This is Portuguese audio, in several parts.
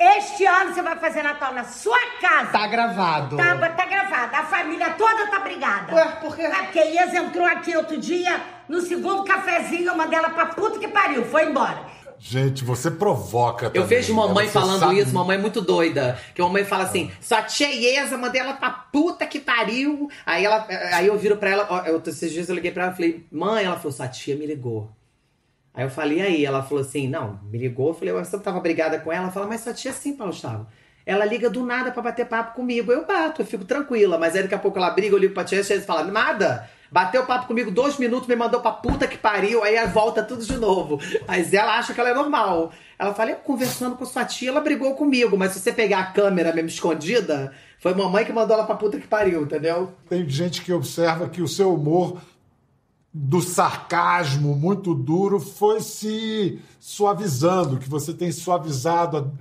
Este ano você vai fazer Natal na sua casa. Tá gravado. Tá, tá gravado. A família toda tá brigada. Ué, por quê? Porque a Ias entrou aqui outro dia, no segundo cafezinho, eu mandei ela pra puta que pariu. Foi embora. Gente, você provoca Eu também, vejo mamãe né? Falando sabe- isso, mamãe é muito doida. Que a mamãe fala assim, sua tia Iesa, mandei ela pra puta que pariu. Aí, ela, aí eu viro pra ela, ó, eu, esses dias eu liguei pra ela e falei, mãe, ela falou, sua tia me ligou. Aí eu falei, aí? Ela falou assim, não, me ligou. Eu falei, você tava brigada com ela? Ela falou, mas sua tia sim, Paulo Gustavo. Ela liga do nada pra bater papo comigo. Eu bato, eu fico tranquila. Mas aí daqui a pouco ela briga, eu ligo pra tia, a tia fala, nada. Bateu papo comigo dois minutos, me mandou pra puta que pariu, aí volta tudo de novo. Mas ela acha que ela é normal. Ela fala, eu conversando com sua tia, ela brigou comigo. Mas se você pegar a câmera mesmo escondida, foi mamãe que mandou ela pra puta que pariu, entendeu? Tem gente que observa que o seu humor do sarcasmo muito duro foi se suavizando, que você tem suavizado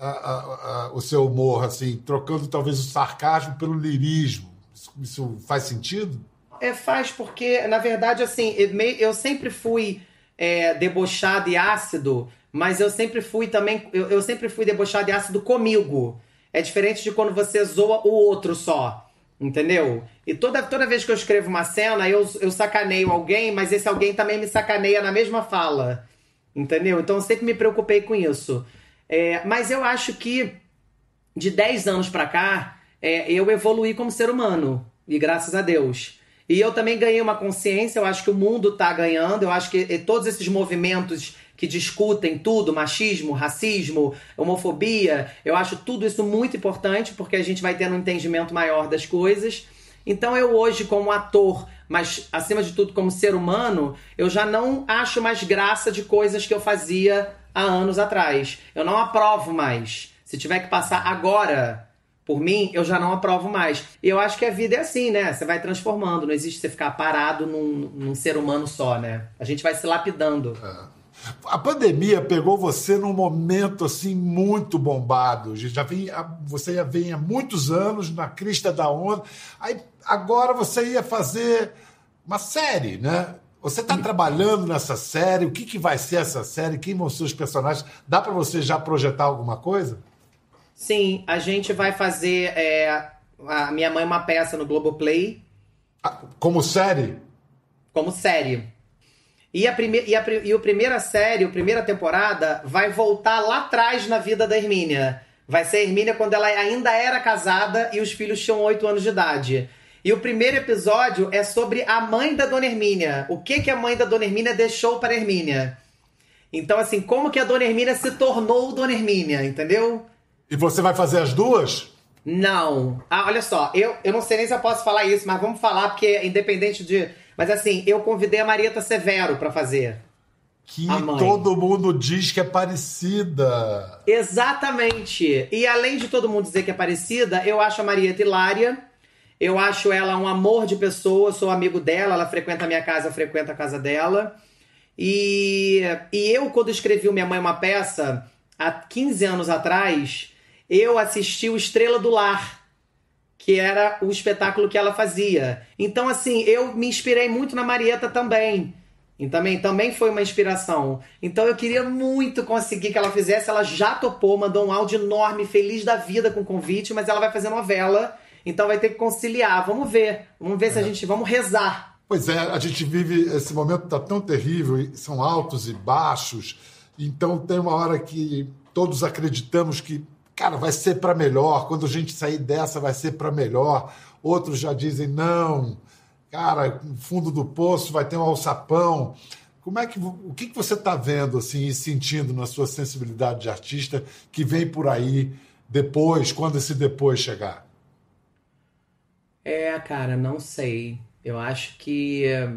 a- a- a- o seu humor, assim, trocando talvez o sarcasmo pelo lirismo. Isso, isso faz sentido? É, faz porque, na verdade, assim, eu sempre fui é, debochado e ácido, mas eu sempre fui também. Eu, eu sempre fui debochado e ácido comigo. É diferente de quando você zoa o outro só. Entendeu? E toda, toda vez que eu escrevo uma cena, eu, eu sacaneio alguém, mas esse alguém também me sacaneia na mesma fala. Entendeu? Então eu sempre me preocupei com isso. É, mas eu acho que de 10 anos pra cá, é, eu evoluí como ser humano. E graças a Deus. E eu também ganhei uma consciência, eu acho que o mundo tá ganhando, eu acho que todos esses movimentos que discutem tudo, machismo, racismo, homofobia, eu acho tudo isso muito importante, porque a gente vai tendo um entendimento maior das coisas. Então eu hoje, como ator, mas acima de tudo como ser humano, eu já não acho mais graça de coisas que eu fazia há anos atrás. Eu não aprovo mais. Se tiver que passar agora por mim, eu já não aprovo mais. E eu acho que a vida é assim, né? Você vai transformando. Não existe você ficar parado num, num ser humano só, né? A gente vai se lapidando. A pandemia pegou você num momento assim muito bombado. Já vem, você já vem há muitos anos na crista da onda. Aí agora você ia fazer uma série, né? Você está trabalhando nessa série? O que, que vai ser essa série? Quem vão ser os personagens? Dá para você já projetar alguma coisa? Sim, a gente vai fazer é, a Minha Mãe é uma peça no Globoplay Ah, Como série? como série. E a, prime e, a, e a primeira série, a primeira temporada, vai voltar lá atrás na vida da Hermínia. Vai ser a Hermínia quando ela ainda era casada e os filhos tinham 8 anos de idade. E o primeiro episódio é sobre a mãe da Dona Hermínia. O que, que a mãe da Dona Hermínia deixou para a Hermínia. Então, assim, como que a Dona Hermínia se tornou Dona Hermínia, entendeu? E você vai fazer as duas? Não. Ah, olha só, eu, eu não sei nem se eu posso falar isso, mas vamos falar, porque é independente de. Mas assim, eu convidei a Marieta Severo pra fazer. Que todo mundo diz que é parecida. Exatamente. E além de todo mundo dizer que é parecida, eu acho a Marieta hilária. Eu acho ela um amor de pessoa, sou amigo dela, ela frequenta a minha casa, eu frequento a casa dela. E, e eu, quando escrevi o Minha Mãe é uma Peça, há 15 anos atrás, eu assisti o Estrela do Lar, que era o espetáculo que ela fazia. Então, assim, eu me inspirei muito na Marieta também. E também, também foi uma inspiração. Então eu queria muito conseguir que ela fizesse. Ela já topou, mandou um áudio enorme, feliz da vida com o convite, mas ela vai fazer novela. Então vai ter que conciliar. Vamos ver. Vamos ver se a gente. Vamos rezar. Pois é, a gente vive esse momento tá tão terrível, são altos e baixos. Então tem uma hora que todos acreditamos que, cara, vai ser para melhor. Quando a gente sair dessa, vai ser para melhor. Outros já dizem não, cara, fundo do poço vai ter um alçapão. Como é que o que, que você está vendo assim e sentindo na sua sensibilidade de artista que vem por aí depois, quando esse depois chegar? É, cara, não sei. Eu acho que eh,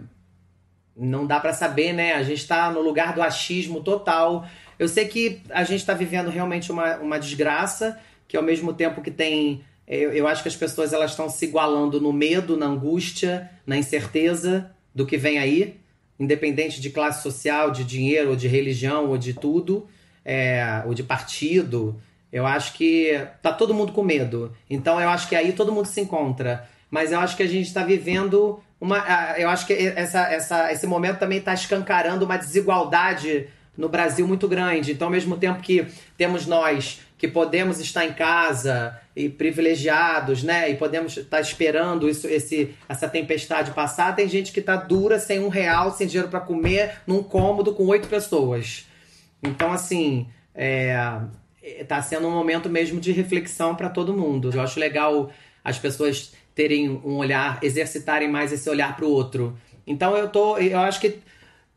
não dá pra saber, né? A gente tá no lugar do achismo total. Eu sei que a gente tá vivendo realmente uma, uma desgraça, que ao mesmo tempo que tem. Eu, eu acho que as pessoas elas estão se igualando no medo, na angústia, na incerteza do que vem aí, independente de classe social, de dinheiro, ou de religião, ou de tudo, é, ou de partido. Eu acho que tá todo mundo com medo. Então eu acho que aí todo mundo se encontra. Mas eu acho que a gente está vivendo uma. Eu acho que essa, essa, esse momento também está escancarando uma desigualdade no Brasil muito grande. Então, ao mesmo tempo que temos nós que podemos estar em casa e privilegiados, né? E podemos estar esperando isso, esse, essa tempestade passar. Tem gente que está dura, sem um real, sem dinheiro para comer, num cômodo com oito pessoas. Então, assim, é, tá sendo um momento mesmo de reflexão para todo mundo. Eu acho legal as pessoas terem um olhar, exercitarem mais esse olhar para o outro. Então eu tô, eu acho que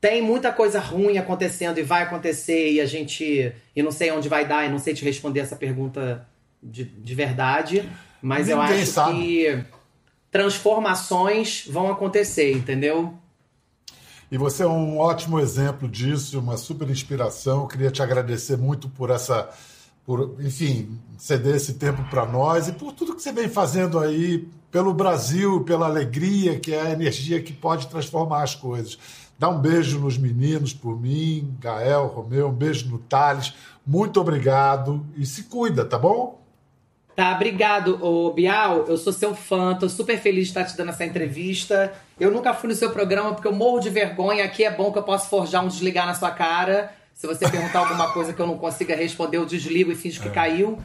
tem muita coisa ruim acontecendo e vai acontecer e a gente, e não sei onde vai dar, e não sei te responder essa pergunta de, de verdade, mas Ninguém eu acho sabe. que transformações vão acontecer, entendeu? E você é um ótimo exemplo disso, uma super inspiração. Eu queria te agradecer muito por essa, por, enfim, ceder esse tempo para nós e por tudo que você vem fazendo aí pelo Brasil, pela alegria, que é a energia que pode transformar as coisas. Dá um beijo nos meninos por mim, Gael, Romeu, um beijo no Thales. Muito obrigado e se cuida, tá bom? Tá, obrigado, ô Bial. Eu sou seu fã, tô super feliz de estar te dando essa entrevista. Eu nunca fui no seu programa porque eu morro de vergonha. Aqui é bom que eu posso forjar um desligar na sua cara. Se você perguntar alguma coisa que eu não consiga responder, eu desligo e finge que é. caiu.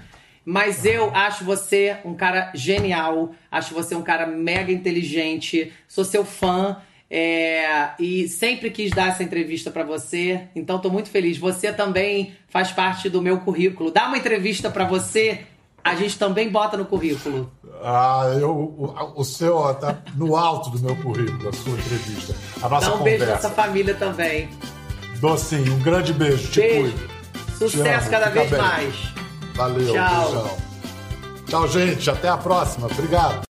Mas eu acho você um cara genial, acho você um cara mega inteligente, sou seu fã. É, e sempre quis dar essa entrevista para você, então estou muito feliz. Você também faz parte do meu currículo. Dá uma entrevista para você, a gente também bota no currículo. Ah, eu, o, o seu ó, tá no alto do meu currículo, a sua entrevista. A nossa Dá um conversa. beijo nessa família também. Sim, um grande beijo. Te beijo. cuido. Sucesso cada vez bem. mais. Valeu, Tchau. beijão. Tchau, gente. Até a próxima. Obrigado.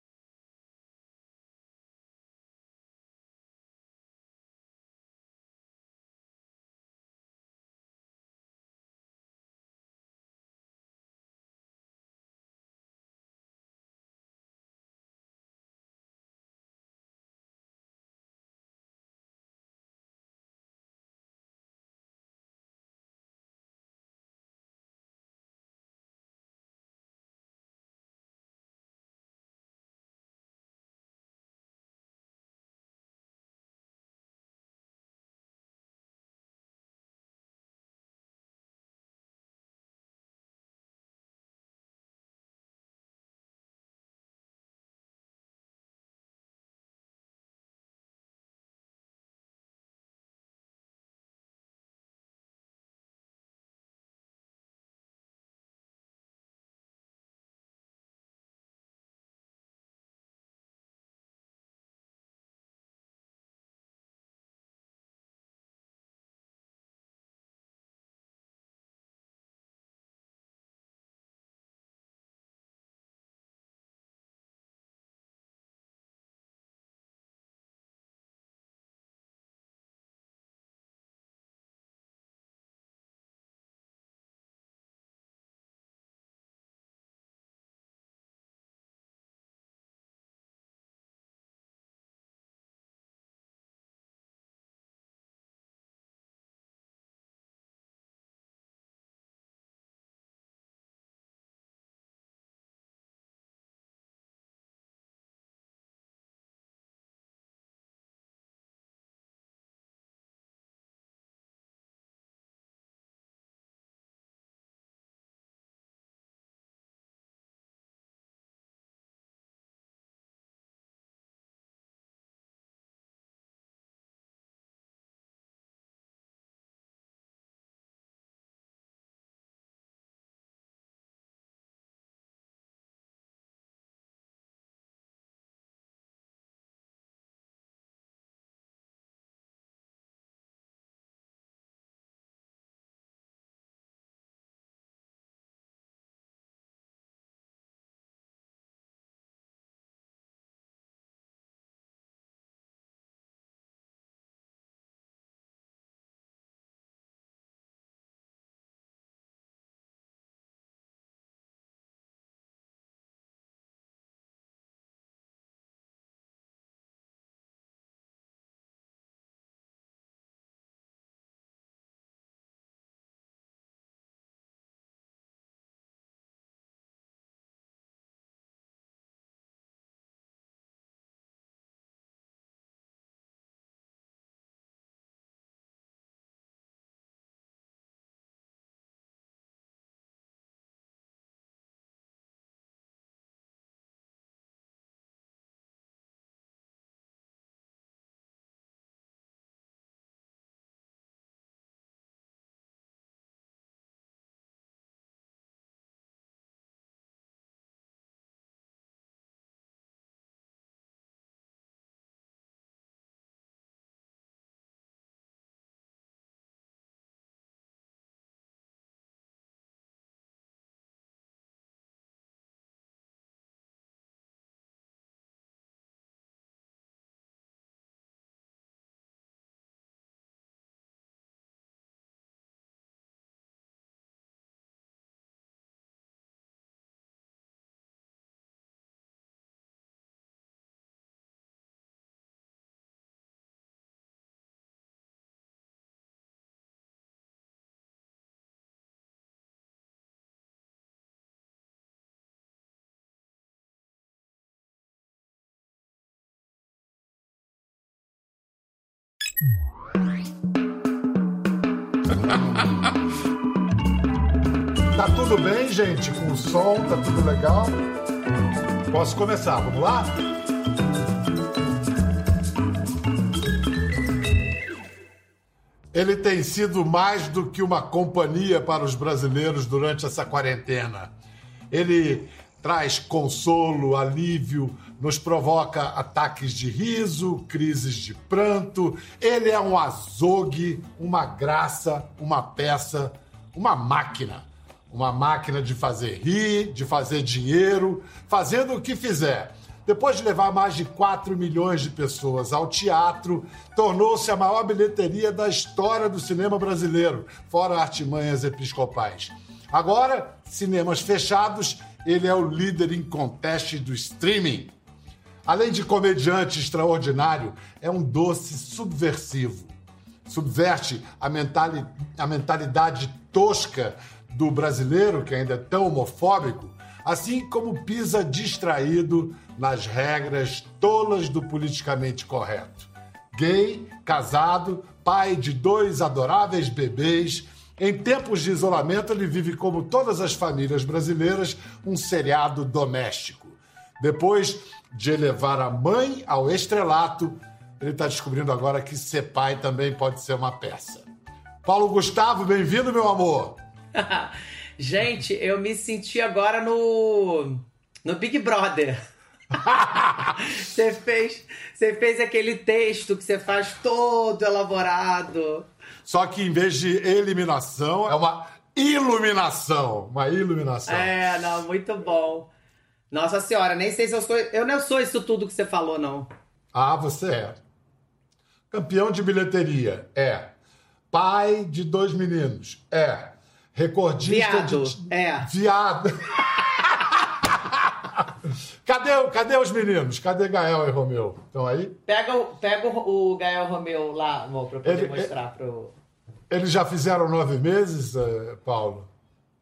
Tá tudo bem, gente? Com o som, tá tudo legal? Posso começar, vamos lá? Ele tem sido mais do que uma companhia para os brasileiros durante essa quarentena. Ele traz consolo, alívio, nos provoca ataques de riso, crises de pranto. Ele é um azogue, uma graça, uma peça, uma máquina. Uma máquina de fazer rir, de fazer dinheiro, fazendo o que fizer. Depois de levar mais de 4 milhões de pessoas ao teatro, tornou-se a maior bilheteria da história do cinema brasileiro, fora artimanhas episcopais. Agora, cinemas fechados, ele é o líder em conteste do streaming. Além de comediante extraordinário, é um doce subversivo. Subverte a, mentali a mentalidade tosca do brasileiro, que ainda é tão homofóbico, assim como pisa distraído nas regras tolas do politicamente correto. Gay, casado, pai de dois adoráveis bebês, em tempos de isolamento, ele vive como todas as famílias brasileiras, um seriado doméstico. Depois de elevar a mãe ao estrelato, ele está descobrindo agora que ser pai também pode ser uma peça. Paulo Gustavo, bem-vindo, meu amor. Gente, eu me senti agora no no Big Brother. você fez, você fez aquele texto que você faz todo elaborado. Só que em vez de eliminação, é uma iluminação. Uma iluminação. É, não, muito bom. Nossa senhora, nem sei se eu sou. Eu não sou isso tudo que você falou, não. Ah, você é. Campeão de bilheteria, é. Pai de dois meninos, é. Recordista Viado, de. é. Viado. cadê, cadê os meninos? Cadê Gael e Romeu? Estão aí? Pega, o- pega o, o Gael Romeu lá, amor, pra eu poder Ele- mostrar pro. Eles já fizeram nove meses, eh, Paulo?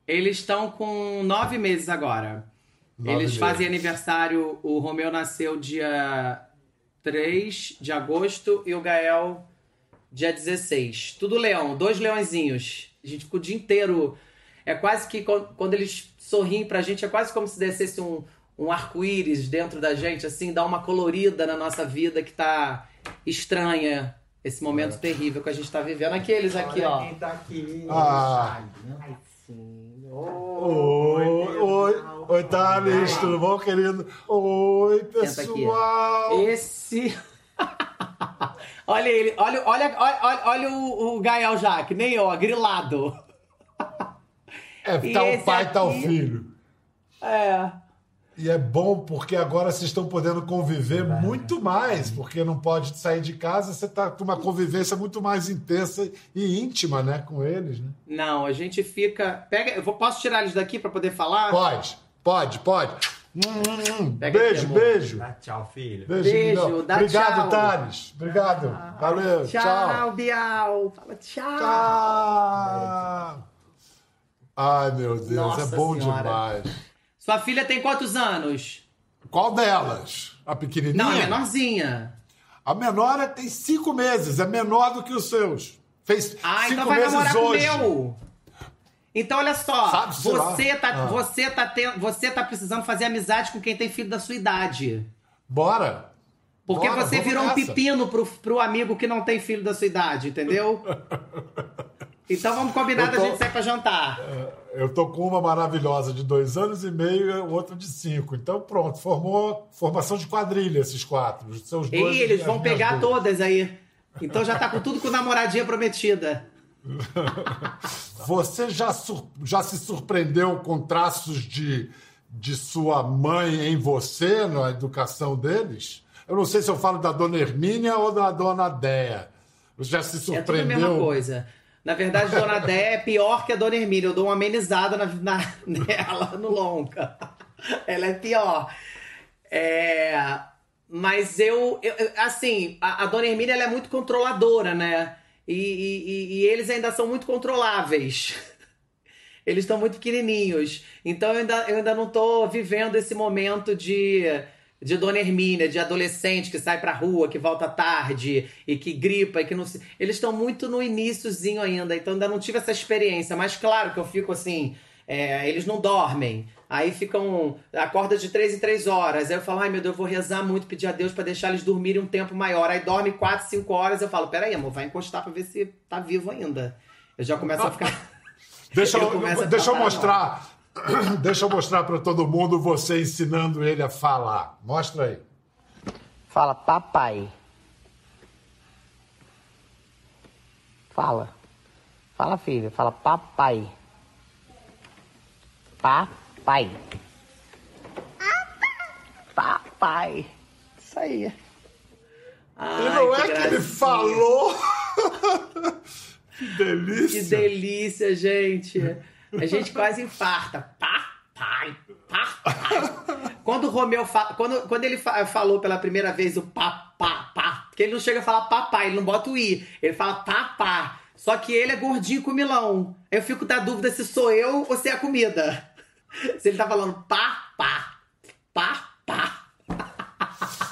Eles estão com nove meses agora. Nove Eles meses. fazem aniversário. O Romeu nasceu dia 3 de agosto e o Gael dia 16. Tudo leão, dois leõezinhos. A gente fica o dia inteiro. É quase que quan- quando eles sorriem pra gente, é quase como se descesse um, um arco-íris dentro da gente, assim, dá uma colorida na nossa vida que tá estranha. Esse momento terrível que a gente tá vivendo. Aqueles aqui, Olha ó. quem tá aqui. Ah. Ai, sim. Oi, oi, oi, Thales, tudo bom, querido? Oi, aqui. pessoal. Esse. olha ele, olha, olha, olha, olha, o, o Gael já, que nem eu, ó, grilado. É, E tá o pai, tá o aqui? filho. É. E é bom porque agora vocês estão podendo conviver muito mais, porque não pode sair de casa, você está com uma convivência muito mais intensa e íntima, né, com eles, né? Não, a gente fica. Pega. Eu posso tirar eles daqui pra poder falar? Pode, pode, pode. Hum, hum, hum. Pega Beijo, beijo. Dá tchau, filho. Beijo, Beijo, dá Obrigado, tchau. Thales. Obrigado. Valeu, Tchau, tchau. Bial. Fala tchau. Tchau. Ai, meu Deus, Nossa é bom Senhora. demais. Sua filha tem quantos anos? Qual delas? A pequenininha? Não, é menorzinha. A menor é- tem cinco meses, é menor do que os seus. Fez Ah, cinco então vai meses namorar hoje. com o meu. Então, olha só, Sabe-se lá. você tá, Ah. você, tá você tá precisando fazer amizade com quem tem filho da sua idade. Bora. Porque Bora, você virou um nessa. pepino pro, pro amigo que não tem filho da sua idade, entendeu? então vamos combinar tô- gente sair pra jantar. Eu tô com uma maravilhosa de dois anos e meio e outra de cinco. Então, pronto, formou formação de quadrilha esses quatro. Os seus dois E eles vão pegar duas. todas aí. Então já tá com tudo com namoradinha prometida. Você já, sur- já se surpreendeu com traços de, de sua mãe em você na educação deles? Eu não sei se eu falo da dona Hermínia ou da dona Déia. Você já se É tudo a surpreendeu? mesma coisa. Na verdade, Dona Déia é pior que a Dona Hermínia. Eu dou uma amenizada na, na- nela no longa. Ela é pior. É, mas eu, eu- assim, a, a Dona Hermínia ela é muito controladora, né? E, e- e- eles ainda são muito controláveis. Eles estão muito pequenininhos. Então eu ainda, eu ainda não tô vivendo esse momento de, de Dona Hermínia, de adolescente que sai pra rua, que volta tarde e que gripa e que não se... Eles estão muito no iníciozinho ainda, então ainda não tive essa experiência. Mas claro que eu fico assim, é, eles não dormem. Aí ficam. Acorda de três em três horas. Aí eu falo, ai meu Deus, eu vou rezar muito, pedir a Deus para deixar eles dormirem um tempo maior. Aí dorme quatro, cinco horas. Eu falo, peraí, amor, vai encostar pra ver se tá vivo ainda. Eu já começo a ficar. Deixa eu, a deixa eu mostrar. Deixa eu mostrar para todo mundo você ensinando ele a falar. Mostra aí. Fala, papai. Fala. Fala, filho. Fala, papai. Papai. Papai. Isso aí. E Ai, não é que ele gracinha. falou. que delícia. Que delícia, gente. A gente quase infarta. Papai, papai. Quando o Romeu quando, quando ele fa- falou pela primeira vez o papá, pá, porque ele não chega a falar papai, ele não bota o i, ele fala papá. Só que ele é gordinho com milão. Eu fico da dúvida se sou eu ou se é a comida. Se ele tá falando papá, papá.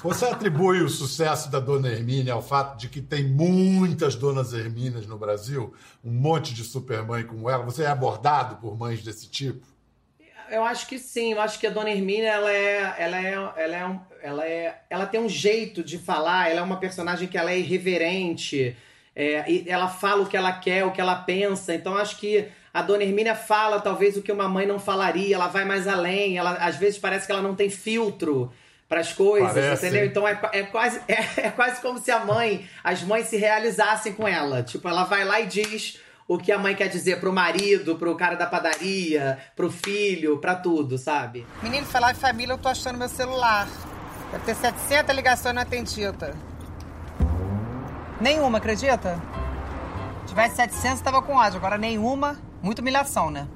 Você atribui o sucesso da Dona Hermínia ao fato de que tem muitas Donas Hermínias no Brasil? Um monte de supermãe como ela? Você é abordado por mães desse tipo? Eu acho que sim, eu acho que a Dona Hermínia, ela é, ela é, ela é, um- ela é, ela tem um jeito de falar, ela é uma personagem que ela é irreverente, é, e ela fala o que ela quer, o que ela pensa, então acho que a Dona Hermínia fala talvez o que uma mãe não falaria, ela vai mais além, ela às vezes parece que ela não tem filtro para as coisas, Parece, entendeu? Então é, é quase é, é quase como se a mãe, as mães se realizassem com ela. Tipo, ela vai lá e diz o que a mãe quer dizer pro marido, pro cara da padaria, pro filho, pra tudo, sabe? Menino, falar em família, eu tô achando meu celular. Deve ter 700 ligações não atendidas. Nenhuma, acredita? Se tivesse 700, tava com ódio. Agora nenhuma, muita humilhação, né?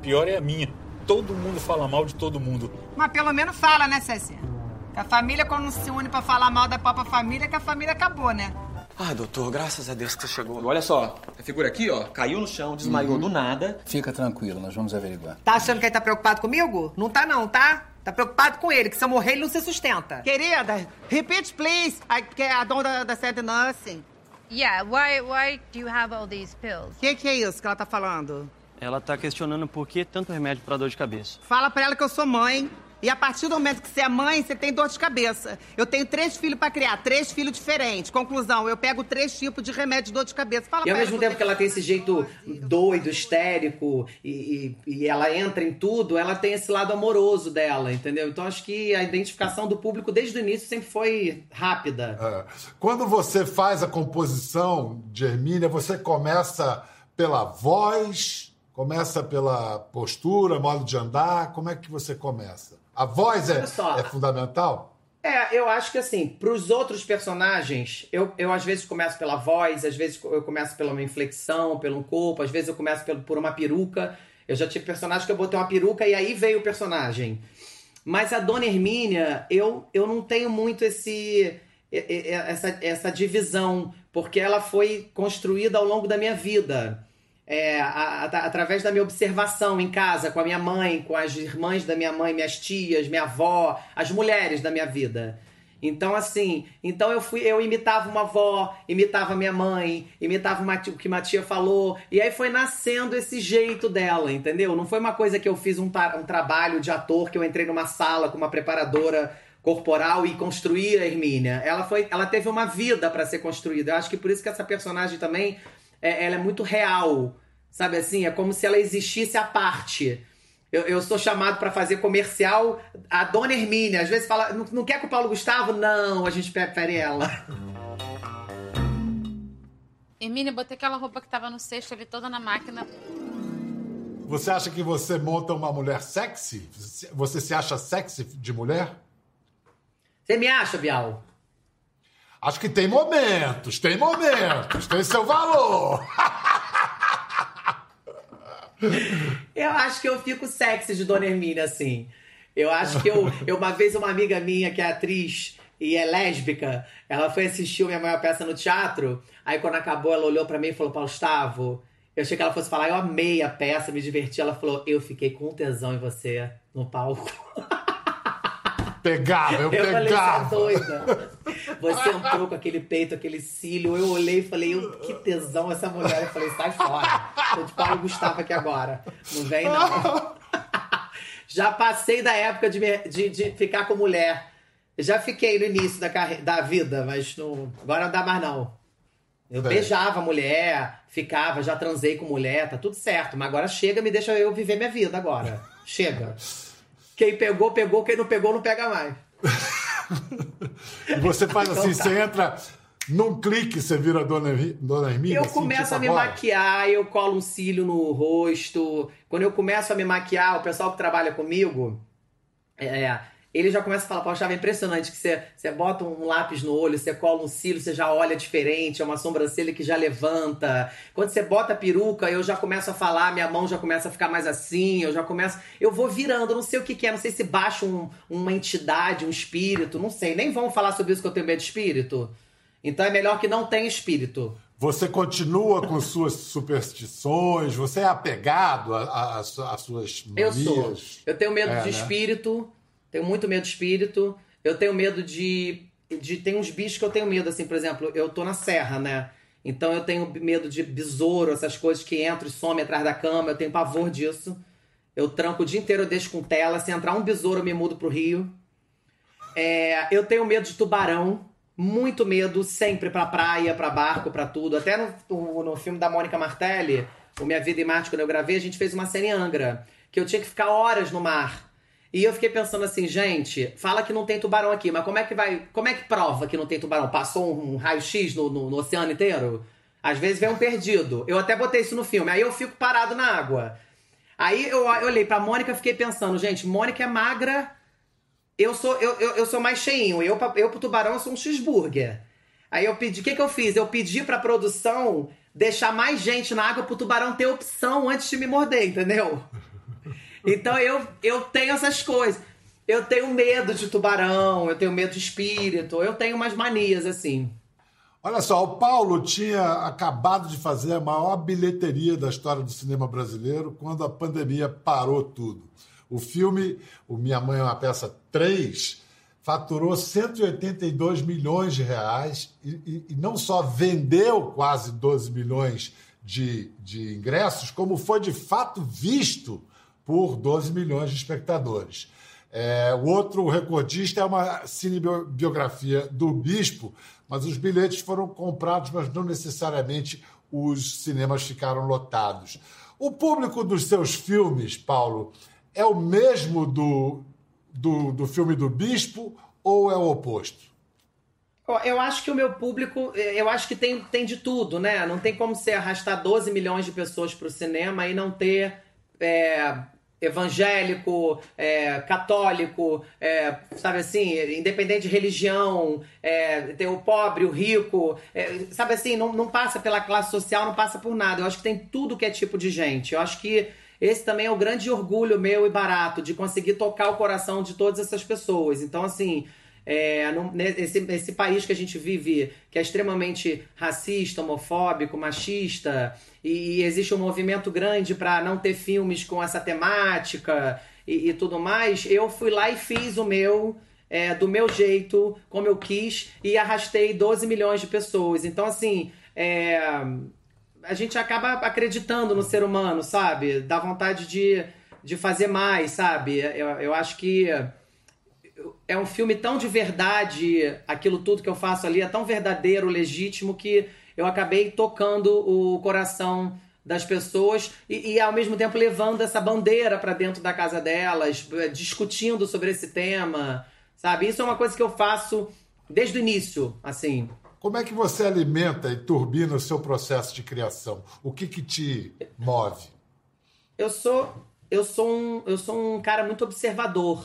Pior é a minha. Todo mundo fala mal de todo mundo. Mas pelo menos fala, né, Ceci? A família, quando não se une pra falar mal da própria família, que a família acabou, né? Ai, doutor, graças a Deus que você chegou. Olha só, a figura aqui, ó, caiu no chão, desmaiou do nada. Fica tranquilo, nós vamos averiguar. Tá achando que ele tá preocupado comigo? Não tá não, tá? Tá preocupado com ele, que se eu morrer ele não se sustenta. Querida, repeat please. I, que a dona da said nothing. Yeah, why why do you have all these pills? O que, que é isso que ela tá falando? Ela tá questionando por que tanto remédio pra dor de cabeça. Fala pra ela que eu sou mãe. E a partir do momento que você é mãe, você tem dor de cabeça. Eu tenho três filhos pra criar, três filhos diferentes. Conclusão, eu pego três tipos de remédio de dor de cabeça. Fala E ao mesmo ela tempo que ela tem esse jeito doido, histérico, e, e, e ela entra em tudo, ela tem esse lado amoroso dela, entendeu? Então acho que a identificação do público desde o início sempre foi rápida. É. Quando você faz a composição de Hermínia, você começa pela voz, começa pela postura, modo de andar. Como é que você começa? A voz é, é fundamental? É, eu acho que assim, pros outros personagens, eu, eu às vezes começo pela voz, às vezes eu começo pela uma inflexão, pelo corpo, às vezes eu começo pelo, por uma peruca. Eu já tive personagem que eu botei uma peruca e aí veio o personagem. Mas a Dona Hermínia, eu, eu não tenho muito esse essa, essa divisão, porque ela foi construída ao longo da minha vida. É, a- a- através da minha observação em casa, com a minha mãe, com as irmãs da minha mãe, minhas tias, minha avó, as mulheres da minha vida. Então, assim, então eu fui, eu imitava uma avó, imitava minha mãe, imitava uma o que uma tia falou, e aí foi nascendo esse jeito dela, entendeu? Não foi uma coisa que eu fiz um, um trabalho de ator, que eu entrei numa sala com uma preparadora corporal e construí a Hermínia. Ela foi, ela teve uma vida para ser construída. Eu acho que por isso que essa personagem também é, ela é muito real, sabe assim? É como se ela existisse à parte. Eu, eu sou chamado para fazer comercial a Dona Hermínia. Às vezes fala, não, não quer com o Paulo Gustavo? Não, a gente prefere ela. Hermínia, botei aquela roupa que tava no cesto ali toda na máquina. Você acha que você monta uma mulher sexy? Você se acha sexy de mulher? Você me acha, Bial? Acho que tem momentos, tem momentos, tem seu valor. Eu acho que eu fico sexy de Dona Hermínia, assim. Eu acho que eu, eu. Uma vez, uma amiga minha que é atriz e é lésbica, ela foi assistir minha maior peça no teatro. Aí, quando acabou, ela olhou pra mim e falou: Paulo Gustavo. Eu achei que ela fosse falar, eu amei a peça, me diverti. Ela falou: Eu fiquei com tesão em você no palco. Pegava, eu, Eu falei, pegava. você é doida. Você entrou com aquele peito, aquele cílio. Eu olhei e falei, que tesão essa mulher. Eu falei, sai fora. Tô de Paulo Gustavo aqui agora. Não vem, não. Já passei da época de, me- de, de ficar com mulher. Já fiquei no início da, carre... da vida, mas não... agora não dá mais, não. Eu Sei. beijava mulher, ficava, já transei com mulher, tá tudo certo. Mas agora chega, me deixa eu viver minha vida agora. Chega. Quem pegou, pegou. Quem não pegou, não pega mais. E você faz assim, Então tá. você entra num clique, você vira Dona, Dona Hermínia? Eu assim, começo tipo a me agora? maquiar, eu colo um cílio no rosto. Quando eu começo a me maquiar, o pessoal que trabalha comigo, é, ele já começa a falar, poxa, é impressionante que você, você bota um lápis no olho, você cola um cílio, você já olha diferente, é uma sobrancelha que já levanta. Quando você bota a peruca, eu já começo a falar, minha mão já começa a ficar mais assim, eu já começo... Eu vou virando, eu não sei o que, que é, não sei se baixa um- uma entidade, um espírito, não sei. Nem vamos falar sobre isso que eu tenho medo de espírito. Então é melhor que não tenha espírito. Você continua com suas superstições? Você é apegado às suas Eu manias? sou. Eu tenho medo É, de né? espírito. Tenho muito medo de espírito. Eu tenho medo de, de. Tem uns bichos que eu tenho medo, assim, por exemplo, eu tô na serra, né? Então eu tenho medo de besouro, essas coisas que entram e somem atrás da cama. Eu tenho pavor disso. Eu tranco o dia inteiro, eu deixo com tela. Se entrar um besouro, eu me mudo pro Rio. É, eu tenho medo de tubarão. Muito medo, sempre pra praia, pra barco, pra tudo. Até no, no, filme da Mônica Martelli, O Minha Vida em Marte, quando eu gravei, a gente fez uma cena em Angra. Que eu tinha que ficar horas no mar. E eu fiquei pensando assim, gente, fala que não tem tubarão aqui, mas como é que vai. Como é que prova que não tem tubarão? Passou um, raio-x no, no, no oceano inteiro? Às vezes vem um perdido. Eu até botei isso no filme. Aí eu fico parado na água. Aí eu, eu olhei pra Mônica e fiquei pensando, gente, Mônica é magra. Eu sou, eu, eu, eu sou mais cheinho. Eu, eu pro tubarão eu sou um cheeseburger. Aí eu pedi. O que, que eu fiz? Eu pedi pra produção deixar mais gente na água pro tubarão ter opção antes de me morder, entendeu? Então eu, eu tenho essas coisas. Eu tenho medo de tubarão, eu tenho medo de espírito, eu tenho umas manias assim. Olha só, o Paulo tinha acabado de fazer a maior bilheteria da história do cinema brasileiro quando a pandemia parou tudo. O filme O Minha Mãe é uma Peça 3 faturou 182 milhões de reais e, e- e não só vendeu quase 12 milhões de, de ingressos, como foi de fato visto por 12 milhões de espectadores. É, o outro recordista é uma cinebiografia do Bispo, mas os bilhetes foram comprados, mas não necessariamente os cinemas ficaram lotados. O público dos seus filmes, Paulo, é o mesmo do, do, do filme do Bispo ou é o oposto? Eu acho que o meu público, eh, eu acho que tem, tem de tudo, né? Não tem como você arrastar 12 milhões de pessoas pro cinema e não ter é, evangélico, é, católico, é, sabe assim, independente de religião, é, tem o pobre, o rico, é, sabe assim, não, não passa pela classe social, não passa por nada. Eu acho que tem tudo que é tipo de gente. Eu acho que esse também é o grande orgulho meu e barato de conseguir tocar o coração de todas essas pessoas. Então, assim, é, nesse, nesse país que a gente vive, que é extremamente racista, homofóbico, machista, e, e existe um movimento grande para não ter filmes com essa temática e, e tudo mais, eu fui lá e fiz o meu. é, do meu jeito, como eu quis, e arrastei 12 milhões de pessoas. Então, assim, é, a gente acaba acreditando no ser humano, sabe? Dá vontade de, de fazer mais, sabe? Eu, eu acho que é um filme tão de verdade, aquilo tudo que eu faço ali é tão verdadeiro, legítimo, que eu acabei tocando o coração das pessoas e, e, ao mesmo tempo levando essa bandeira para dentro da casa delas, discutindo sobre esse tema, sabe? Isso é uma coisa que eu faço desde o início, assim. Como é que você alimenta e turbina o seu processo de criação? O que, que te move? Eu sou eu sou um, eu sou um cara muito observador.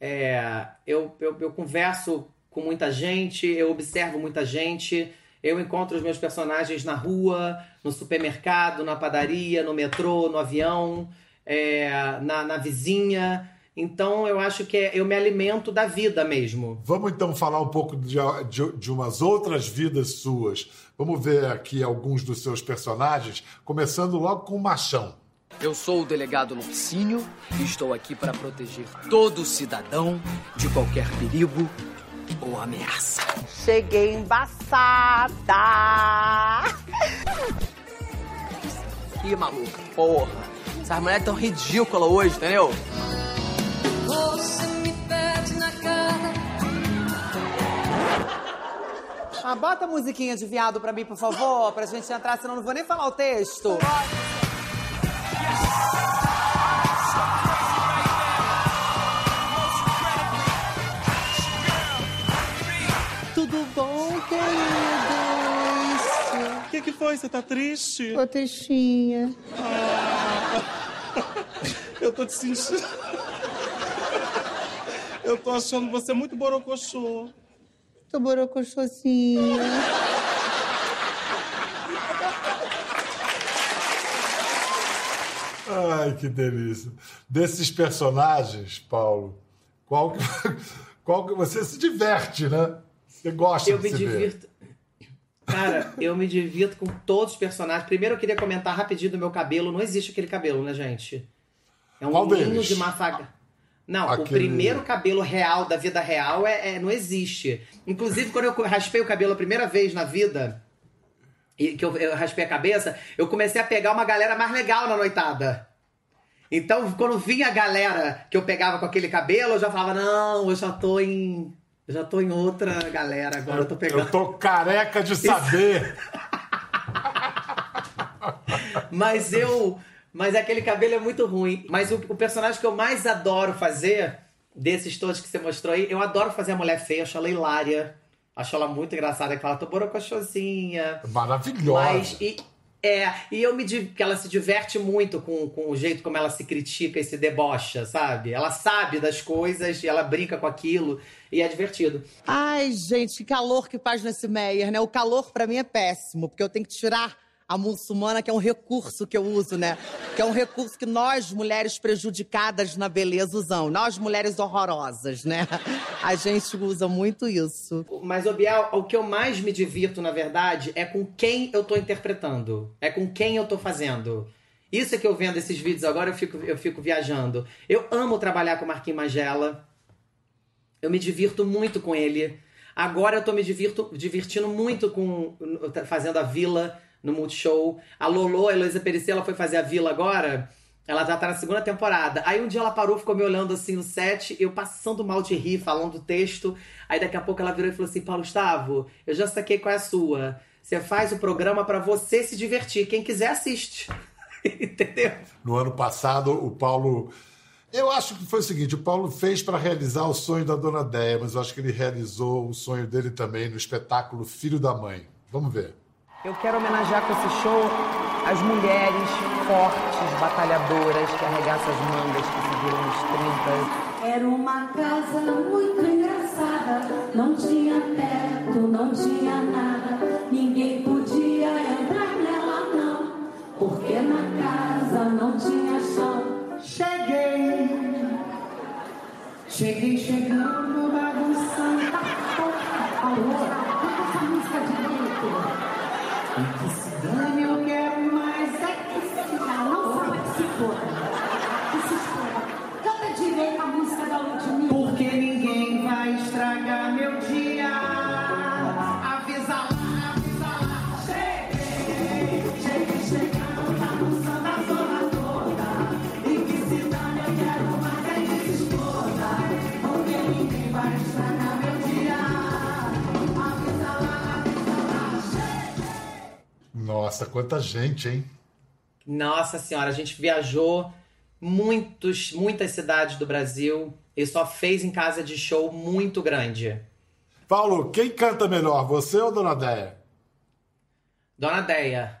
É, eu, eu, eu converso com muita gente, eu observo muita gente, eu encontro os meus personagens na rua, no supermercado, na padaria, no metrô, no avião, é, na, na vizinha. Então eu acho que é- eu me alimento da vida mesmo. Vamos então falar um pouco de, de, de umas outras vidas suas. Vamos ver aqui alguns dos seus personagens, começando logo com o Machão. Eu sou o delegado Lupicínio e estou aqui para proteger todo cidadão de qualquer perigo ou ameaça. Cheguei embaçada. Ih, maluca, porra. Essas mulheres tão ridículas hoje, entendeu? Você me pede na cara. Ah, bota a musiquinha de viado pra mim, por favor, pra gente entrar, senão não vou nem falar o texto. Tudo bom, queridos? O que, que foi? Você tá triste? Tô tristinha. Eu tô te sentindo. Eu tô achando você muito borocochô. Tô borocochosinha. Ai, que delícia. Desses personagens, Paulo, qual que, qual que você se diverte, né? Você gosta Eu de me divirto. Cara, eu me divirto com todos os personagens. Primeiro eu queria comentar rapidinho do meu cabelo. Não existe aquele cabelo, né, gente? É um Qual ninho de mafaga. Não, o Aquele- primeiro cabelo real da vida real é, é- não existe. Inclusive, quando eu raspei o cabelo a primeira vez na vida, que eu, eu raspei a cabeça, eu comecei a pegar uma galera mais legal na noitada. Então, quando vinha a galera que eu pegava com aquele cabelo, eu já falava, não, eu já tô em. Eu já tô em outra galera agora, eu tô pegando. Eu tô careca de saber. Mas eu. Mas aquele cabelo é muito ruim. Mas o, o personagem que eu mais adoro fazer, desses todos que você mostrou aí, eu adoro fazer a mulher feia, acho ela hilária. Acho ela muito engraçada, que ela tô borocochosinha. Maravilhosa. Mas, e, é, e eu me di- que ela se diverte muito com, com o jeito como ela se critica e se debocha, sabe? Ela sabe das coisas e ela brinca com aquilo e é divertido. Ai, gente, que calor que faz nesse Meyer, né? O calor pra mim é péssimo, porque eu tenho que tirar a muçulmana, que é um recurso que eu uso, né? Que é um recurso que nós, mulheres prejudicadas na beleza, usamos. Nós, mulheres horrorosas, né? A gente usa muito isso. Mas, ô Biel, o que eu mais me divirto, na verdade, é com quem eu tô interpretando. É com quem eu tô fazendo. Isso é que eu vendo esses vídeos agora, eu fico, eu fico viajando. Eu amo trabalhar com o Marquinhos Magela. Eu me divirto muito com ele. Agora eu tô me divirto, divertindo muito com fazendo a Vila no Multishow. A Lolo, a Heloísa Perici, ela foi fazer a Vila agora. Ela já tá na segunda temporada. Aí um dia ela parou, ficou me olhando assim no set, eu passando mal de rir, falando o texto. Aí daqui a pouco ela virou e falou assim: Paulo Gustavo, eu já saquei qual é a sua. Você faz o programa pra você se divertir. Quem quiser, assiste. No ano passado, o Paulo. Eu acho que foi o seguinte: o Paulo fez para realizar o sonho da dona Déia, mas eu acho que ele realizou o sonho dele também no espetáculo Filho da Mãe. Vamos ver. Eu quero homenagear com esse show as mulheres fortes, batalhadoras, que arregaçam as mangas, que se viram nos 30. Era uma casa muito engraçada. Não tinha teto, não tinha nada. Ninguém podia entrar nela, não. Porque na casa não tinha chão. Cheguei, cheguei chegando, quanta gente, hein? Nossa senhora, a gente viajou muitos, muitas cidades do Brasil e só fez em casa de show muito grande. Paulo, quem canta melhor, você ou Dona Déia? Dona Deia.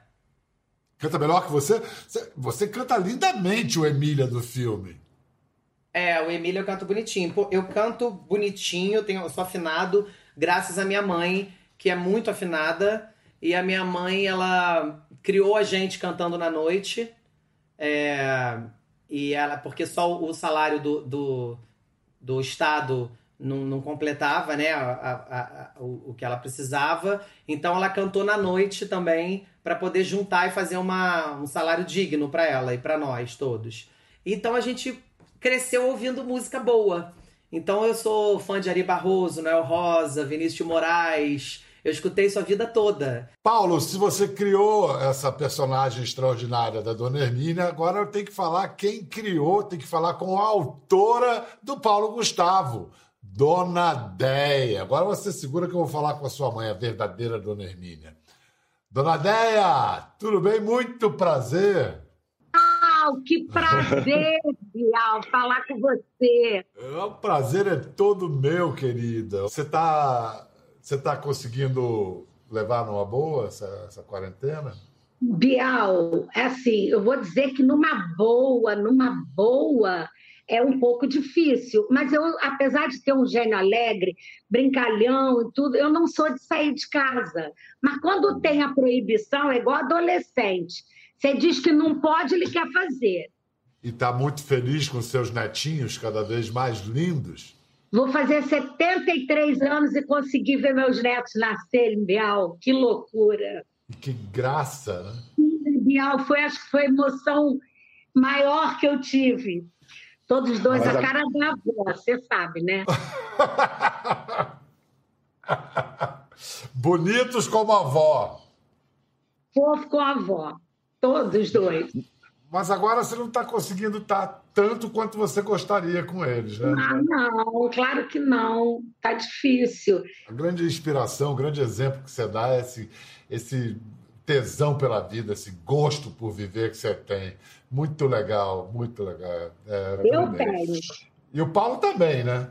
Canta melhor que você? Você, canta lindamente o Emília do filme. É, o Emílio eu canto bonitinho. Eu canto bonitinho, tenho, sou afinado, graças à minha mãe, que é muito afinada. E a minha mãe, ela criou a gente cantando na noite. É, e ela, porque só o salário do, do, do Estado não, não completava né, a, a- a- o, o que ela precisava. Então ela cantou na noite também para poder juntar e fazer uma, um salário digno para ela e para nós todos. Então a gente cresceu ouvindo música boa. Então eu sou fã de Ari Barroso, Noel Rosa, Vinícius Moraes. Eu escutei isso a vida toda. Paulo, se você criou essa personagem extraordinária da Dona Hermínia, agora eu tenho que falar quem criou, tem que falar com a autora do Paulo Gustavo, Dona Deia. Agora você segura que eu vou falar com a sua mãe, a verdadeira Dona Hermínia. Dona Deia, tudo bem? Muito prazer. Ah, que prazer, Bial, falar com você. O prazer é todo meu, querida. Você está você tá conseguindo levar numa boa essa, essa quarentena? Bial, é assim, eu vou dizer que numa boa, numa boa, é um pouco difícil, mas eu, apesar de ter um gênio alegre, brincalhão e tudo, eu não sou de sair de casa. Mas quando tem a proibição, é igual adolescente. Você diz que não pode, ele quer fazer. E está muito feliz com seus netinhos cada vez mais lindos? Vou fazer 73 anos e conseguir ver meus netos nascerem, Bial. Que loucura! Que graça, né? Bial, foi, acho que foi a emoção maior que eu tive. Todos os dois, Mas a a- cara da avó, você sabe, né? Bonitos como a avó. Fofo com a avó. Todos os dois. Mas agora você não está conseguindo estar tanto quanto você gostaria com eles, né? Ah, não, claro que não. Tá difícil. A grande inspiração, o grande exemplo que você dá é esse, esse tesão pela vida, esse gosto por viver que você tem. Muito legal, muito legal. É, Eu parabéns. tenho. E o Paulo também, né?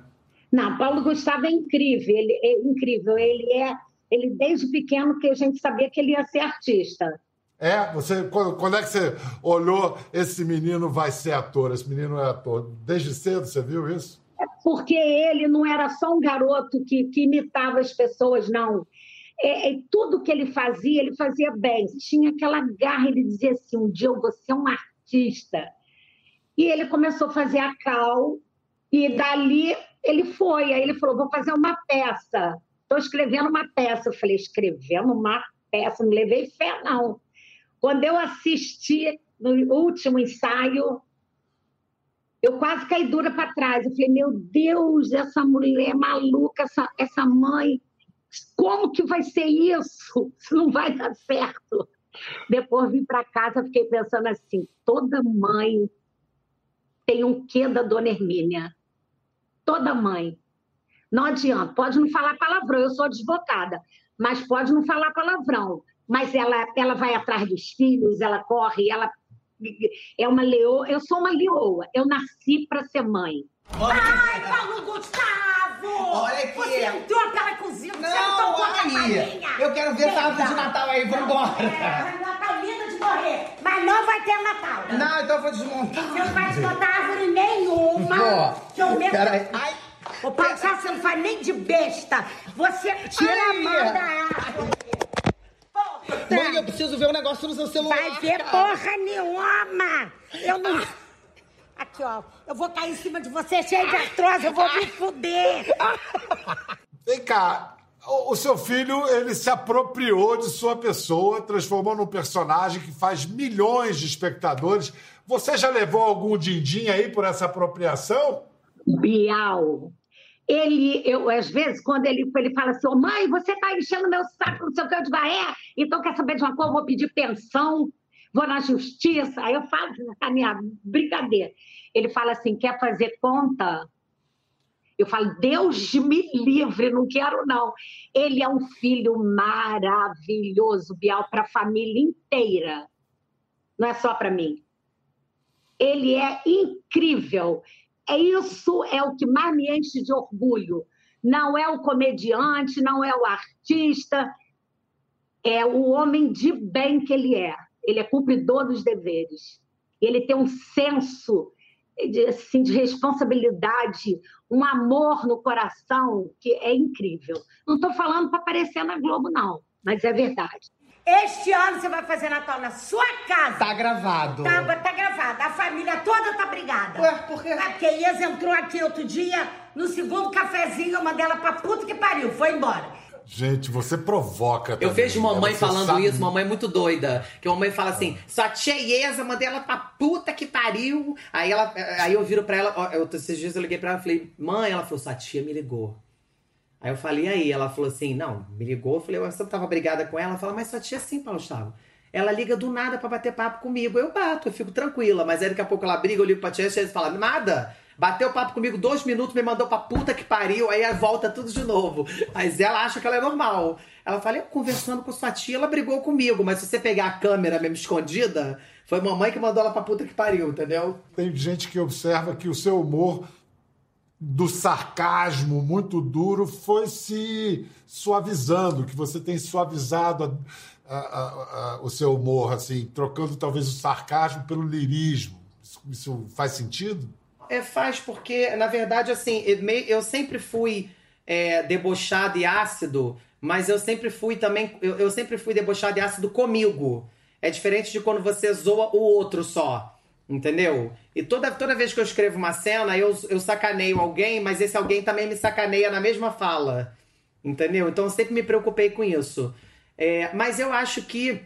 Não, Paulo Gustavo é incrível. Ele é incrível. Ele é. Ele desde pequeno que a gente sabia que ele ia ser artista. É, você, quando, é que você olhou esse menino vai ser ator, esse menino é ator? Desde cedo você viu isso? porque ele não era só um garoto que, que imitava as pessoas, não. É, é, tudo que ele fazia, ele fazia bem. Tinha aquela garra, ele dizia assim: um dia eu vou ser um artista. E ele começou a fazer a cal, e dali ele foi. Aí ele falou: vou fazer uma peça. Estou escrevendo uma peça. Eu falei: escrevendo uma peça? Não levei fé, não. Quando eu assisti no último ensaio, eu quase caí dura para trás. Eu falei, meu Deus, essa mulher maluca, essa, essa mãe, como que vai ser isso? Isso não vai dar certo. Depois vim para casa, fiquei pensando assim: toda mãe tem um quê da dona Hermínia. Toda mãe. Não adianta, pode não falar palavrão, eu sou advogada, mas pode não falar palavrão. Mas ela, ela vai atrás dos filhos, ela corre, ela é uma leoa. Eu sou uma leoa. Eu nasci para ser mãe. Ai, Paulo Gustavo! Olha aqui. Você entrou pela cozinha, você Não, tocou a. Eu quero ver essa árvore de Natal aí, vambora. É, Natal linda de morrer, mas não vai ter Natal. Não, então eu vou desmontar. Você não vai desmontar árvore nenhuma. Vó, que eu mesmo... peraí. Ai, Ô, Paulo, você não faz nem de besta. Você tira a mão da árvore. Mãe, eu preciso ver um negócio no seu celular. Vai ver cara. porra nenhuma! Eu não. Aqui, ó. Eu vou cair em cima de você cheio de artrose, eu vou me fuder! Vem cá, o, o seu filho ele se apropriou de sua pessoa, transformou num personagem que faz milhões de espectadores. Você já levou algum din-din aí por essa apropriação? Bial. Ele, eu, às vezes, quando ele, ele fala assim, ô mãe, você tá enchendo meu saco, não sei o que, eu digo, ah, é? Então quer saber de uma coisa? Vou pedir pensão, vou na justiça. Aí eu falo a minha brincadeira. Ele fala assim, quer fazer conta? Eu falo, Deus me livre, não quero não. Ele é um filho maravilhoso, Bial, para a família inteira. Não é só para mim. Ele é incrível. É isso é o que mais me enche de orgulho. Não é o comediante, não é o artista, é o homem de bem que ele é. Ele é cumpridor dos deveres. Ele tem um senso de, assim, de responsabilidade, um amor no coração que é incrível. Não estou falando para aparecer na Globo, não, mas é verdade. Este ano você vai fazer Natal na sua casa. Tá gravado. Tá, tá gravado. A família toda tá brigada. Ué, por quê? Porque a Ias entrou aqui outro dia, no segundo cafezinho, eu mandei ela pra puta que pariu. Foi embora. Gente, você provoca Eu também, vejo mamãe né? Você falando sabe- isso, mamãe é muito doida. Que a mamãe fala assim, sua tia Iesa, mandei ela pra puta que pariu. Aí, ela, aí eu viro pra ela, ó, eu, esses dias eu liguei pra ela e falei, mãe, ela falou, sua tia me ligou. Aí eu falei, e aí? Ela falou assim, não, me ligou. Eu falei, você tava brigada com ela? Ela falou, mas sua tia sim, Paulo Gustavo. Ela liga do nada pra bater papo comigo. Eu bato, eu fico tranquila. Mas aí daqui a pouco ela briga, eu ligo pra tia, tia fala, nada. Bateu papo comigo dois minutos, me mandou pra puta que pariu, aí volta tudo de novo. Mas ela acha que ela é normal. Ela fala, eu conversando com sua tia, ela brigou comigo. Mas se você pegar a câmera mesmo escondida, foi mamãe que mandou ela pra puta que pariu, entendeu? Tem gente que observa que o seu humor do sarcasmo muito duro foi se suavizando, que você tem suavizado a- a- a- o seu humor, assim, trocando talvez o sarcasmo pelo lirismo. Isso, isso faz sentido? É, faz porque, na verdade, assim, eu sempre fui é, debochado e ácido, mas eu sempre fui também. Eu, eu sempre fui debochado e ácido comigo. É diferente de quando você zoa o outro só. Entendeu? E toda, toda vez que eu escrevo uma cena, eu, eu sacaneio alguém, mas esse alguém também me sacaneia na mesma fala. Entendeu? Então eu sempre me preocupei com isso. É, mas eu acho que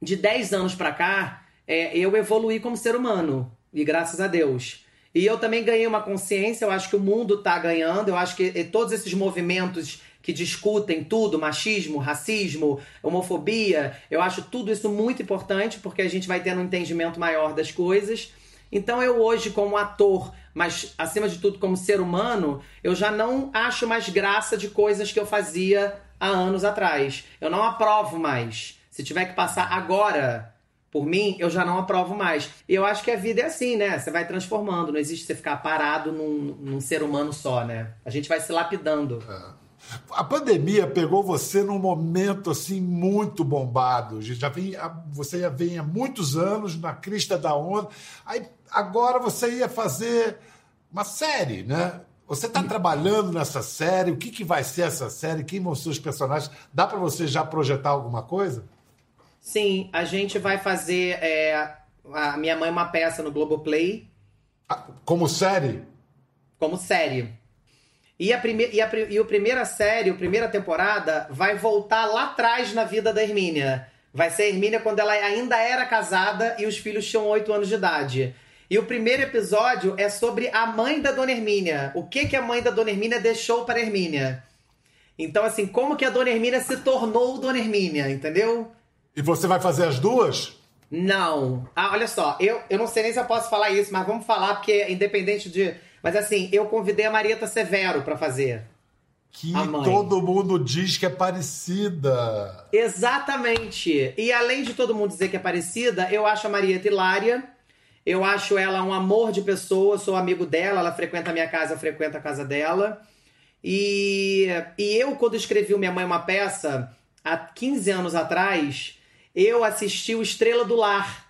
de 10 anos pra cá, é, eu evoluí como ser humano. E graças a Deus. E eu também ganhei uma consciência, eu acho que o mundo tá ganhando, eu acho que todos esses movimentos que discutem tudo, machismo, racismo, homofobia, eu acho tudo isso muito importante, porque a gente vai tendo um entendimento maior das coisas. Então eu hoje, como ator, mas acima de tudo como ser humano, eu já não acho mais graça de coisas que eu fazia há anos atrás. Eu não aprovo mais. Se tiver que passar agora por mim, eu já não aprovo mais. E eu acho que a vida é assim, né? Você vai transformando. Não existe você ficar parado num, num ser humano só, né? A gente vai se lapidando. A pandemia pegou você num momento assim muito bombado. Já vem, você já vem há muitos anos na crista da onda. Aí agora você ia fazer uma série, né? Você está trabalhando nessa série? O que, que vai ser essa série? Quem vão ser os personagens? Dá para você já projetar alguma coisa? Sim, a gente vai fazer é, a Minha Mãe é uma peça no Globoplay. Como série? Como série. E a, prime e, a, e a primeira série, a primeira temporada, vai voltar lá atrás na vida da Hermínia. Vai ser a Hermínia quando ela ainda era casada e os filhos tinham 8 anos de idade. E o primeiro episódio é sobre a mãe da Dona Hermínia. O que, que a mãe da Dona Hermínia deixou para a Hermínia. Então, assim, como que a Dona Hermínia se tornou Dona Hermínia, entendeu? E você vai fazer as duas? Não. Ah, olha só, eu, eu não sei nem se eu posso falar isso, mas vamos falar, porque independente de. Mas assim, eu convidei a Marieta Severo pra fazer. Que todo mundo diz que é parecida. Exatamente. E além de todo mundo dizer que é parecida, eu acho a Marieta hilária. Eu acho ela um amor de pessoa, sou amigo dela, ela frequenta a minha casa, eu frequento a casa dela. E, e eu, quando escrevi Minha Mãe é uma Peça, há 15 anos atrás, eu assisti o Estrela do Lar,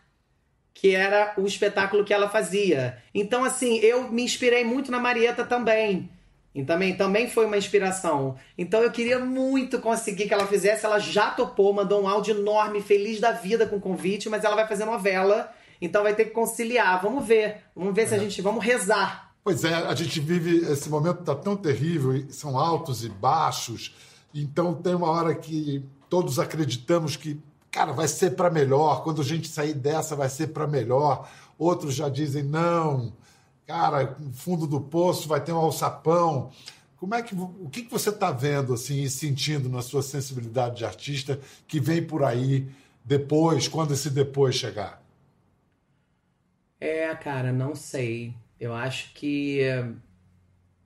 que era o espetáculo que ela fazia. Então, assim, eu me inspirei muito na Marieta também. E também, também foi uma inspiração. Então eu queria muito conseguir que ela fizesse. Ela já topou, mandou um áudio enorme, feliz da vida com o convite, mas ela vai fazer novela. Então vai ter que conciliar. Vamos ver. Vamos ver se a gente. Vamos rezar. Pois é, a gente vive esse momento tá tão terrível, são altos e baixos. Então tem uma hora que todos acreditamos que, cara, vai ser para melhor. Quando a gente sair dessa, vai ser para melhor. Outros já dizem não. Cara, fundo do poço vai ter um alçapão. Como é que o que, que você está vendo assim e sentindo na sua sensibilidade de artista que vem por aí depois, quando esse depois chegar? É, cara, não sei. Eu acho que eh,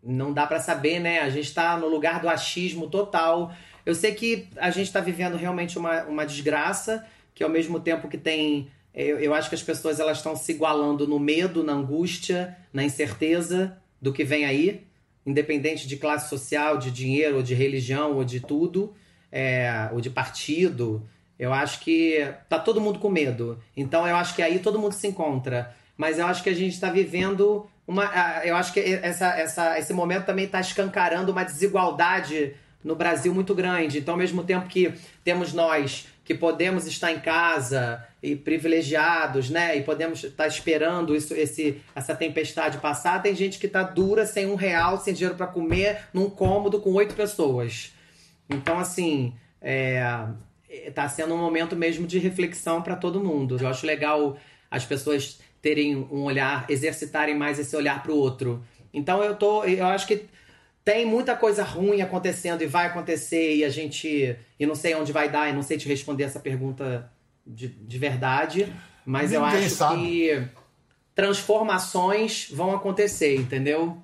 não dá pra saber, né? A gente tá no lugar do achismo total. Eu sei que a gente tá vivendo realmente uma, uma desgraça, que ao mesmo tempo que tem. Eu, eu acho que as pessoas elas estão se igualando no medo, na angústia, na incerteza do que vem aí, independente de classe social, de dinheiro, ou de religião, ou de tudo, é, ou de partido. Eu acho que tá todo mundo com medo. Então eu acho que aí todo mundo se encontra. Mas eu acho que a gente está vivendo uma. Eu acho que essa, essa, esse momento também está escancarando uma desigualdade no Brasil muito grande. Então, ao mesmo tempo que temos nós que podemos estar em casa e privilegiados, né? E podemos estar esperando isso, esse, essa tempestade passar. Tem gente que tá dura, sem um real, sem dinheiro para comer, num cômodo com oito pessoas. Então, assim, é, tá sendo um momento mesmo de reflexão para todo mundo. Eu acho legal as pessoas terem um olhar, exercitarem mais esse olhar para o outro. Então eu tô, eu acho que tem muita coisa ruim acontecendo e vai acontecer e a gente, e não sei onde vai dar, e não sei te responder essa pergunta de, de verdade, mas eu Ninguém acho sabe. que transformações vão acontecer, entendeu?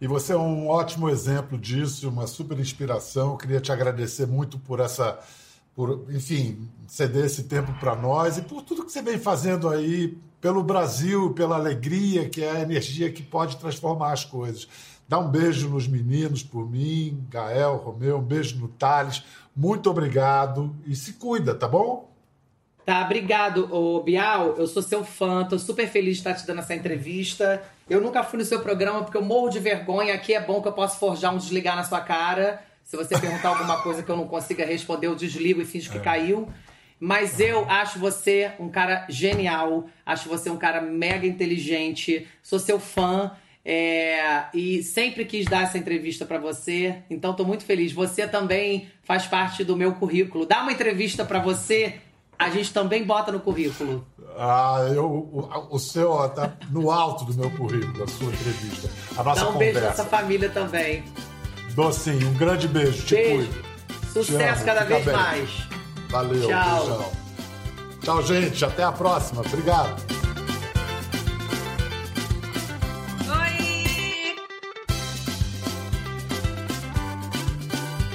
E você é um ótimo exemplo disso, uma super inspiração. Eu queria te agradecer muito por essa, por, enfim, ceder esse tempo para nós e por tudo que você vem fazendo aí pelo Brasil, pela alegria, que é a energia que pode transformar as coisas. Dá um beijo nos meninos por mim, Gael, Romeu, um beijo no Thales. Muito obrigado e se cuida, tá bom? Tá, obrigado, ô Bial. Eu sou seu fã, tô super feliz de estar te dando essa entrevista. Eu nunca fui no seu programa porque eu morro de vergonha. Aqui é bom que eu posso forjar um desligar na sua cara. Se você perguntar alguma coisa que eu não consiga responder, eu desligo e finjo que caiu. Mas eu acho você um cara genial, acho você um cara mega inteligente, sou seu fã. é, e sempre quis dar essa entrevista pra você, então tô muito feliz. Você também faz parte do meu currículo. Dá uma entrevista pra você, a gente também bota no currículo. Ah, eu, o, o seu ó, tá no alto do meu currículo, a sua entrevista. A nossa Dá um beijo conversa. nessa família também. Docinho, um grande beijo. Te Beijo. Sucesso Te amo, cada vez bem. mais. Valeu, Tchau. beijão. Tchau, gente. Até a próxima. Obrigado.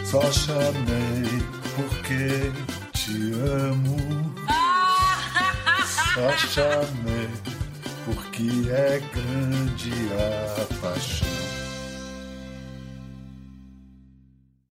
Só chamei porque te amo. Só chamei porque é grande a paixão.